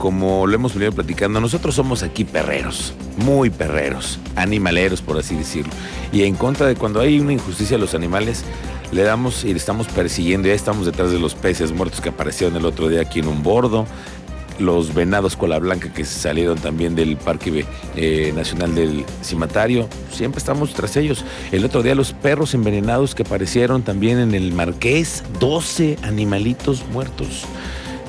como lo hemos venido platicando, nosotros somos aquí perreros, muy perreros, animaleros por así decirlo. Y en contra de cuando hay una injusticia a los animales, le damos y le estamos persiguiendo, ya estamos detrás de los peces muertos que aparecieron el otro día aquí en un bordo, los venados cola blanca que salieron también del Parque eh, Nacional del Cimatario, siempre estamos tras ellos. El otro día los perros envenenados que aparecieron también en el Marqués, 12 animalitos muertos.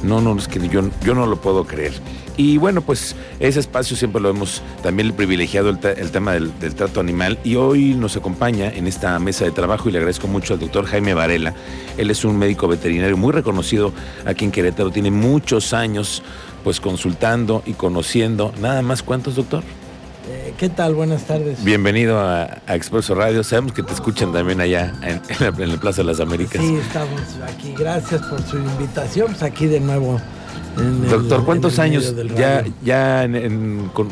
No, no, es que yo, yo no lo puedo creer. Y bueno, pues ese espacio siempre lo hemos también privilegiado el, tema del, trato animal y hoy nos acompaña en esta mesa de trabajo y le agradezco mucho al doctor Jaime Varela. Él es un médico veterinario muy reconocido aquí en Querétaro, tiene muchos años pues consultando y conociendo. Nada más, ¿cuántos, doctor? Eh, ¿Qué tal? Buenas tardes. Bienvenido a, Expreso Radio. Sabemos que te escuchan también allá en, la, Plaza de las Américas. Sí, estamos aquí. Gracias por su invitación. Pues aquí de nuevo. Doctor, ¿cuántos años ya, ya con,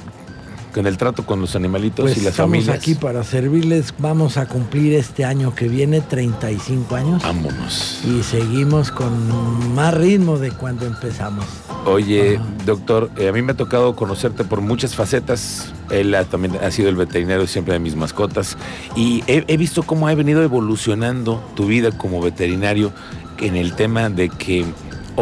el trato con los animalitos pues y las estamos familias? aquí para servirles. Vamos a cumplir este año que viene 35 años. Vámonos. Y seguimos con más ritmo de cuando empezamos. Oye, doctor, eh, a mí me ha tocado conocerte por muchas facetas. Él también ha sido el veterinario siempre de mis mascotas. Y he, visto cómo ha venido evolucionando tu vida como veterinario en el tema de que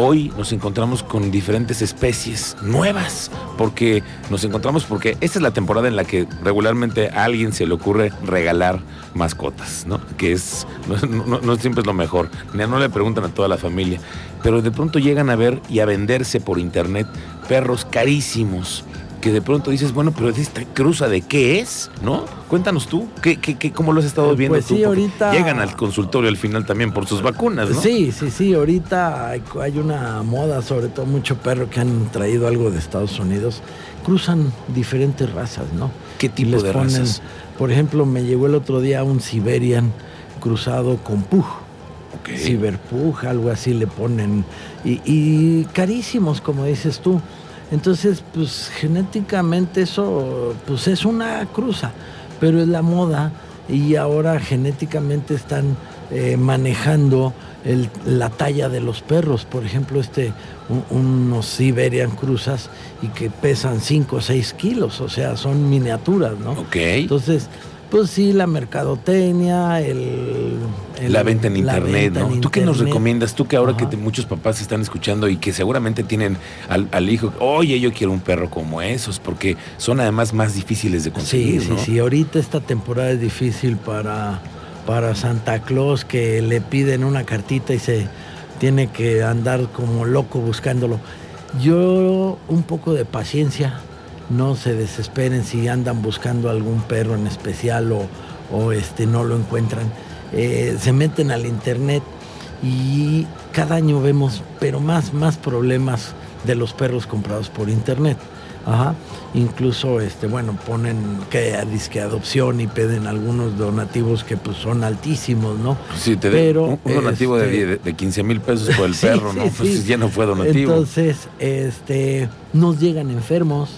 hoy nos encontramos con diferentes especies nuevas, porque nos encontramos porque esta es la temporada en la que regularmente a alguien se le ocurre regalar mascotas, ¿no? Que es, no, siempre es lo mejor, no le preguntan a toda la familia, pero de pronto llegan a ver y a venderse por internet perros carísimos que de pronto dices, bueno, pero esta cruza de qué es, ¿no? Cuéntanos tú, ¿qué, qué, cómo lo has estado viendo pues tú? Sí, ahorita... Llegan al consultorio al final también por sus vacunas, ¿no? Sí, sí, sí, ahorita hay, una moda, sobre todo mucho perro que han traído algo de Estados Unidos, cruzan diferentes razas, ¿no? ¿Qué tipo de razas? Por ejemplo, me llegó el otro día un Siberian cruzado con Pug. Okay. Ciberpug, algo así le ponen. y carísimos, como dices tú. Entonces, pues genéticamente eso pues es una cruza, pero es la moda y ahora genéticamente están eh, manejando la talla de los perros. Por ejemplo, este, unos Siberian cruzas y que pesan 5 o 6 kilos, o sea, son miniaturas, ¿no? Ok. Entonces, pues sí, la mercadotecnia, el, la venta en internet, ¿no? ¿Tú qué nos recomiendas? Tú que ahora que muchos papás están escuchando y que seguramente tienen al, hijo, oye, yo quiero un perro como esos, porque son además más difíciles de conseguir. Sí, sí, sí. Ahorita esta temporada es difícil para, para Santa Claus, que le piden una cartita y se tiene que andar como loco buscándolo. Yo un poco de paciencia no se desesperen si andan buscando algún perro en especial o, este, no lo encuentran. Eh, se meten al internet y cada año vemos, pero más, más problemas de los perros comprados por internet. Ajá. Incluso, este, bueno, ponen que disque adopción y piden algunos donativos que pues son altísimos, ¿no? Sí, te Pero, un, donativo de, 15 este, mil pesos por el perro, ¿no? pues ya no fue donativo. Entonces, este, nos llegan enfermos,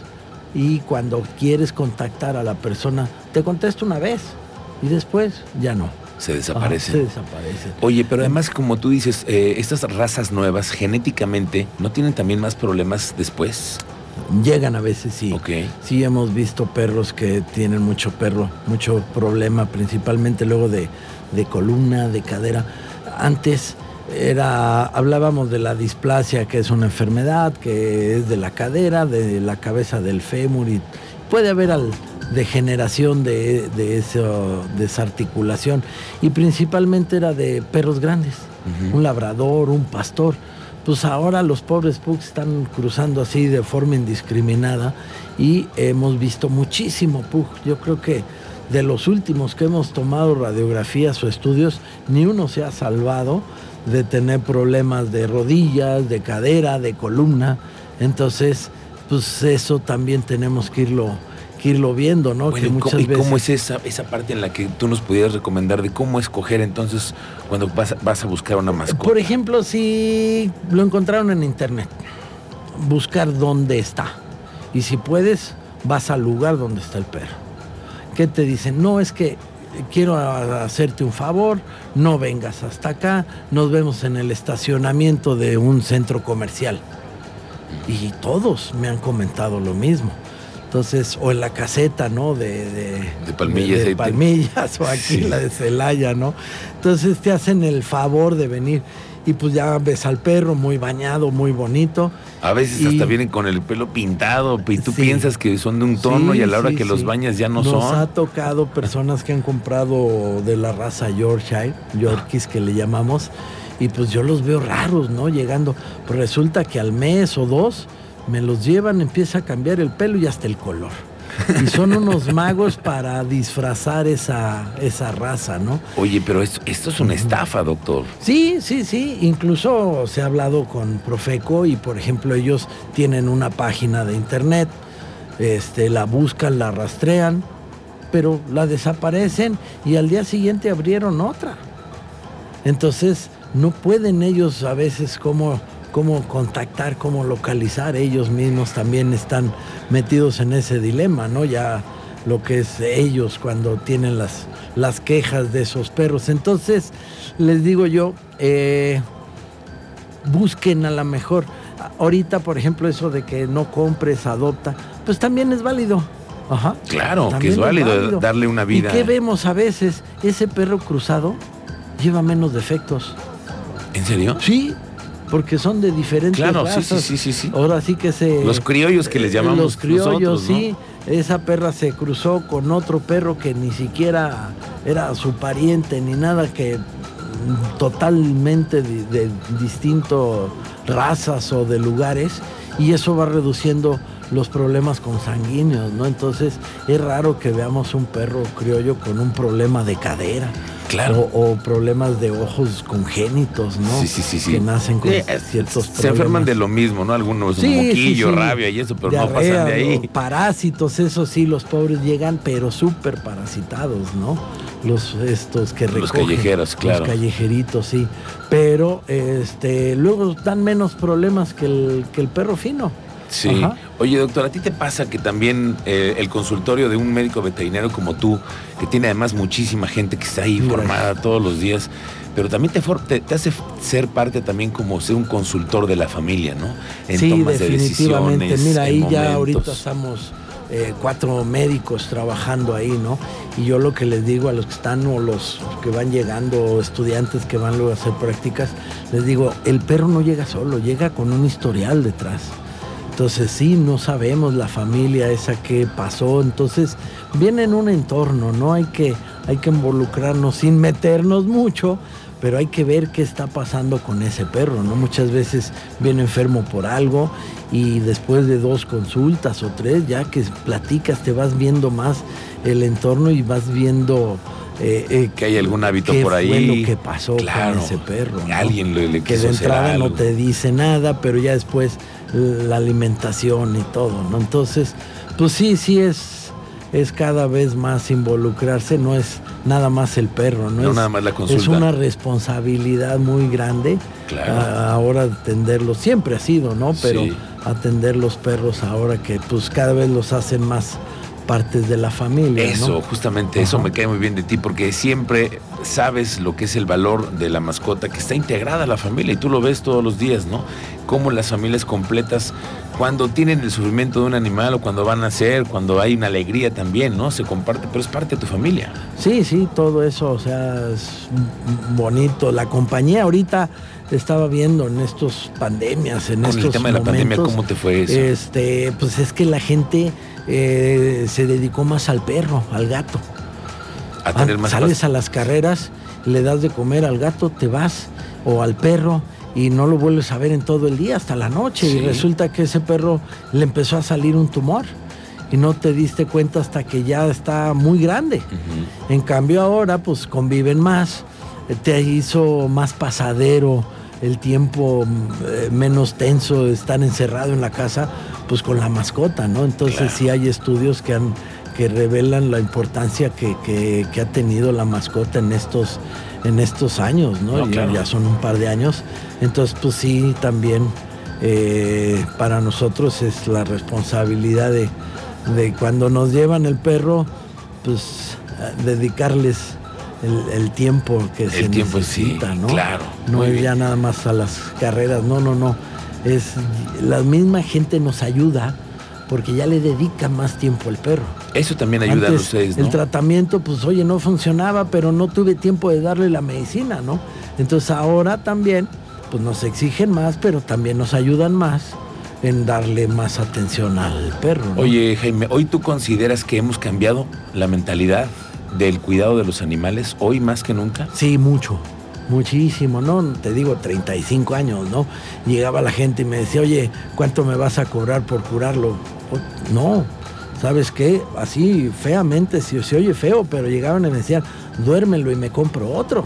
y cuando quieres contactar a la persona, te contesta una vez y después ya no. Se desaparece. se desaparece. Oye, pero además, como tú dices, eh, estas razas nuevas genéticamente no tienen también más problemas después. Llegan a veces, sí. Ok. Sí, hemos visto perros que tienen mucho perro, mucho problema, principalmente luego de, de columna, de cadera. Antes era, hablábamos de la displasia, que es una enfermedad, que es de la cadera, de la cabeza del fémur, y puede haber degeneración de, de esa desarticulación, y principalmente era de perros grandes, un labrador, un pastor. Pues ahora los pobres pugs están cruzando así de forma indiscriminada y hemos visto muchísimo pug. Yo creo que de los últimos que hemos tomado radiografías o estudios, ni uno se ha salvado de tener problemas de rodillas, de cadera, de columna. Entonces, pues eso también tenemos que irlo, que irlo viendo, ¿no? que muchas ¿y cómo es esa, esa parte en la que tú nos pudieras recomendar de cómo escoger entonces cuando vas, vas a buscar una mascota? Por ejemplo, si lo encontraron en internet, buscar dónde está. Y si puedes, vas al lugar donde está el perro. ¿Qué te dicen? No, es que quiero hacerte un favor, no vengas hasta acá, nos vemos en el estacionamiento de un centro comercial. Y todos me han comentado lo mismo. Entonces, o en la caseta, ¿no? De, de, palmillas. De, palmillas, o aquí la de Celaya, ¿no? Entonces te hacen el favor de venir. Y pues ya ves al perro muy bañado, muy bonito. A veces hasta vienen con el pelo pintado y tú piensas que son de un tono y a la hora que los bañas ya no son. Nos ha tocado personas que han comprado de la raza Yorkshire, Yorkies que le llamamos, y pues yo los veo raros, ¿no? Llegando. Pues resulta que al mes o dos me los llevan, empieza a cambiar el pelo y hasta el color. Y son unos magos para disfrazar esa, esa raza, ¿no? Oye, pero esto, esto es una estafa, doctor. Sí, sí, sí. Incluso se ha hablado con Profeco y, por ejemplo, ellos tienen una página de internet, este, la buscan, la rastrean, pero la desaparecen y al día siguiente abrieron otra. Entonces, no pueden ellos a veces como cómo contactar, cómo localizar. Ellos mismos también están metidos en ese dilema, ¿no? Ya lo que es ellos cuando tienen las, las quejas de esos perros. Entonces, les digo yo, eh, busquen a la mejor. Ahorita, por ejemplo, eso de que no compres, adopta, pues también es válido. Ajá. Claro, que es válido, darle una vida. ¿Y qué vemos a veces? Ese perro cruzado lleva menos defectos. ¿En serio? Sí, porque son de diferentes claro, Sí, sí, sí, sí, Ahora sí que se... Los criollos que les llamamos Los criollos, sí. Esa perra se cruzó con otro perro que ni siquiera era su pariente ni nada, que totalmente de, de distintas razas o de lugares, y eso va reduciendo los problemas consanguíneos, ¿no? Entonces es raro que veamos un perro criollo con un problema de cadera. Claro. O, problemas de ojos congénitos, ¿no? Sí, sí, sí. Que nacen con ciertos Se enferman de lo mismo, ¿no? Algunos sí, moquillo, rabia y eso, pero no pasan de ahí. Parásitos, eso sí, los pobres llegan, pero súper parasitados, ¿no? Los estos que recogen. Los callejeros, claro. Los callejeritos, sí. Pero este, luego dan menos problemas que el, que el perro fino. Sí. Oye, doctor, ¿a ti te pasa que también eh, el consultorio de un médico veterinario como tú, que tiene además muchísima gente que está ahí formada todos los días, pero también te, te, hace ser parte también como ser un consultor de la familia, ¿no? En sí, tomas definitivamente. De Mira, ahí ya ahorita estamos eh, cuatro médicos trabajando ahí, ¿no? Y yo lo que les digo a los que están o los que van llegando, estudiantes que van luego a hacer prácticas, les digo, el perro no llega solo, llega con un historial detrás. Entonces sí, no sabemos la familia esa que pasó. Entonces viene en un entorno, ¿no? Hay que, hay que involucrarnos sin meternos mucho, pero hay que ver qué está pasando con ese perro, ¿no? Muchas veces viene enfermo por algo y después de dos consultas o tres, ya que platicas, te vas viendo más el entorno y vas viendo... Eh, eh, que hay algún hábito por ahí. Fue lo que pasó con ese perro. Alguien le, le Que de entrada no te dice nada, pero ya después la alimentación y todo, ¿no? Entonces, pues sí, sí es, es cada vez más involucrarse, no es nada más el perro, ¿no? es, nada más la consulta. Es una responsabilidad muy grande ahora atenderlos, siempre ha sido, ¿no? Pero atender los perros ahora que pues cada vez los hacen más partes de la familia. Eso, justamente, eso me cae muy bien de ti, porque siempre sabes lo que es el valor de la mascota que está integrada a la familia y tú lo ves todos los días, ¿no? Cómo las familias completas, cuando tienen el sufrimiento de un animal o cuando van a ser, cuando hay una alegría también, ¿no? Se comparte, pero es parte de tu familia. Sí, sí, todo eso, o sea, es bonito. La compañía ahorita estaba viendo en estos pandemias, en estos el tema de la pandemia, ¿cómo te fue eso? Este, pues es que la gente eh, se dedicó más al perro, al gato. A tener más Sales a las carreras, le das de comer al gato, te vas, o al perro, y no lo vuelves a ver en todo el día, hasta la noche. Y resulta que ese perro le empezó a salir un tumor. Y no te diste cuenta hasta que ya está muy grande. En cambio ahora, pues conviven más, te hizo más pasadero el tiempo eh, menos tenso, estar encerrado en la casa, pues con la mascota, ¿no? Entonces sí hay estudios que han que revelan la importancia que, ha tenido la mascota en estos, en estos años, ¿no? ya, son un par de años. Entonces, pues sí, también eh, para nosotros es la responsabilidad de, de, cuando nos llevan el perro, pues dedicarles el, tiempo que se tiempo necesita, ¿no? Claro. No es ya nada más a las carreras, no, no, no. Es la misma gente nos ayuda porque ya le dedica más tiempo al perro. Eso también ayuda Antes, a ustedes, ¿no? El tratamiento, pues oye, no funcionaba, pero no tuve tiempo de darle la medicina, ¿no? Entonces ahora también, pues nos exigen más, pero también nos ayudan más en darle más atención al perro. ¿no? Oye, Jaime, ¿hoy tú consideras que hemos cambiado la mentalidad del cuidado de los animales hoy más que nunca? Sí, mucho, muchísimo, ¿no? Te digo, 35 años, ¿no? Llegaba la gente y me decía, oye, ¿cuánto me vas a cobrar por curarlo? No, ¿sabes qué? Así feamente, si se oye feo, pero llegaban y me decían, duérmelo y me compro otro.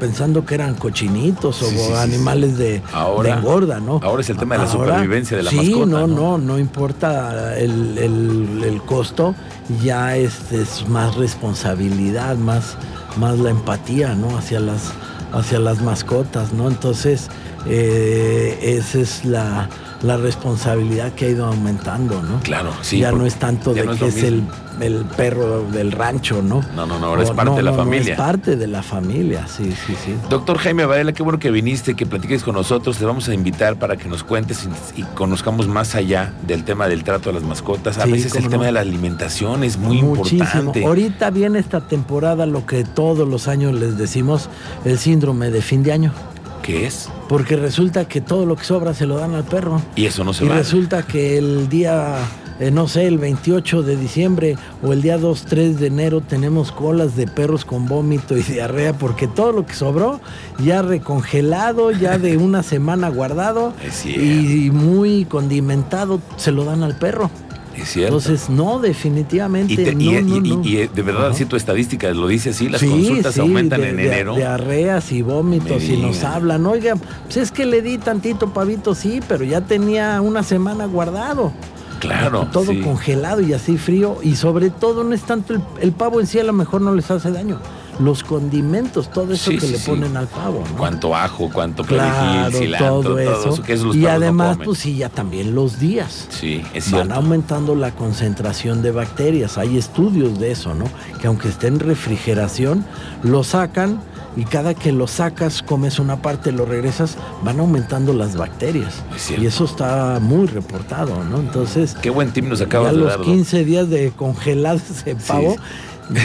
Pensando que eran cochinitos o Sí, sí, sí, animales de, Ahora- de engorda, ¿no? ahora es el tema de la supervivencia de la sí, mascota, no, ¿no? no, no importa el, el- el costo, ya es, es más responsabilidad, más, más la empatía, ¿no? Hacia las, hacia las mascotas, ¿no? Entonces, eh, esa es la, la responsabilidad que ha ido aumentando, ¿no? Claro, sí. ya no es tanto de no es que es el, el perro del rancho, ¿no? No, no, no, ahora es parte de la familia. es parte de la familia, sí, sí, sí. Doctor Jaime Varela, qué bueno que viniste, que platiques con nosotros. Te vamos a invitar para que nos cuentes y, y conozcamos más allá del tema del trato a las mascotas. A Sí, veces el tema no. de la alimentación es muy Muchísimo. importante. Ahorita viene esta temporada lo que todos los años les decimos, el síndrome de fin de año. ¿Qué es? Porque resulta que todo lo que sobra se lo dan al perro. Y eso no se y va. resulta que el día, eh, no sé, el 28 de diciembre o el día 2, 3 de enero tenemos colas de perros con vómito y diarrea porque todo lo que sobró ya recongelado, ya de una semana guardado y muy condimentado se lo dan al perro. Entonces, no, definitivamente y, te- no, y- no, y- no. y- y de verdad, Ajá. si tu estadística lo dice así, las Sí, consultas sí, aumentan de- en de- enero. Diarreas y vómitos y nos hablan, oiga, pues es que le di tantito pavito, sí, pero ya tenía una semana guardado. Claro. Todo sí. congelado y así frío. Y sobre todo no es tanto el, el pavo en sí, a lo mejor no les hace daño. Los condimentos, todo eso Sí, que sí, le sí. ponen al pavo, ¿no? Cuánto ajo, cuánto Claro, perejil, cilantro, todo eso. que eso los y no además, pues sí, ya también los días. Sí, es Van aumentando la concentración de bacterias. Hay estudios de eso, ¿no? Que aunque esté en refrigeración, lo sacan y cada que lo sacas, comes una parte, lo regresas, van aumentando las bacterias. Es cierto. Y eso está muy reportado, ¿no? Entonces, Qué buen tip nos acabas de los dar. doc. 15 días de congelado ese pavo,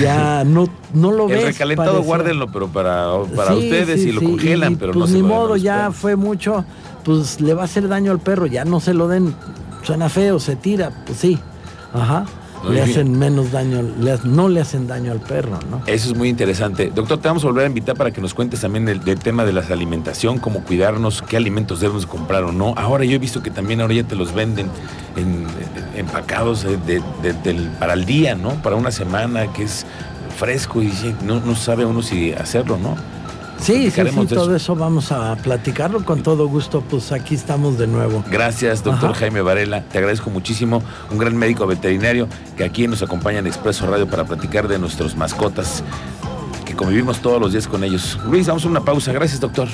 ya no, no lo ves. El recalentado parece- guárdenlo, pero para, para Sí, ustedes sí, y lo sí, congelan, y, pero pues no se ni lo modo, ya fue mucho, pues le va a hacer daño al perro, ya no se lo den, suena feo, se tira, pues sí, ajá, Muy le bien. hacen menos daño, le no le hacen daño al perro, ¿no? Eso es muy interesante. Doctor, te vamos a volver a invitar para que nos cuentes también del, del tema de la alimentación, cómo cuidarnos, qué alimentos debemos comprar o no. Ahora yo he visto que también ahora ya te los venden en, en- empacados de- de- del- para el día, ¿no? Para una semana, que es fresco y no, no sabe uno si hacerlo, ¿no? Sí, sí, sí, todo eso. eso vamos a platicarlo con todo gusto, pues aquí estamos de nuevo. Gracias, doctor Ajá. Jaime Varela. Te agradezco muchísimo. Un gran médico veterinario que aquí nos acompaña en Expreso Radio para platicar de nuestros mascotas, que convivimos todos los días con ellos. Luis, vamos a una pausa. Gracias, doctor.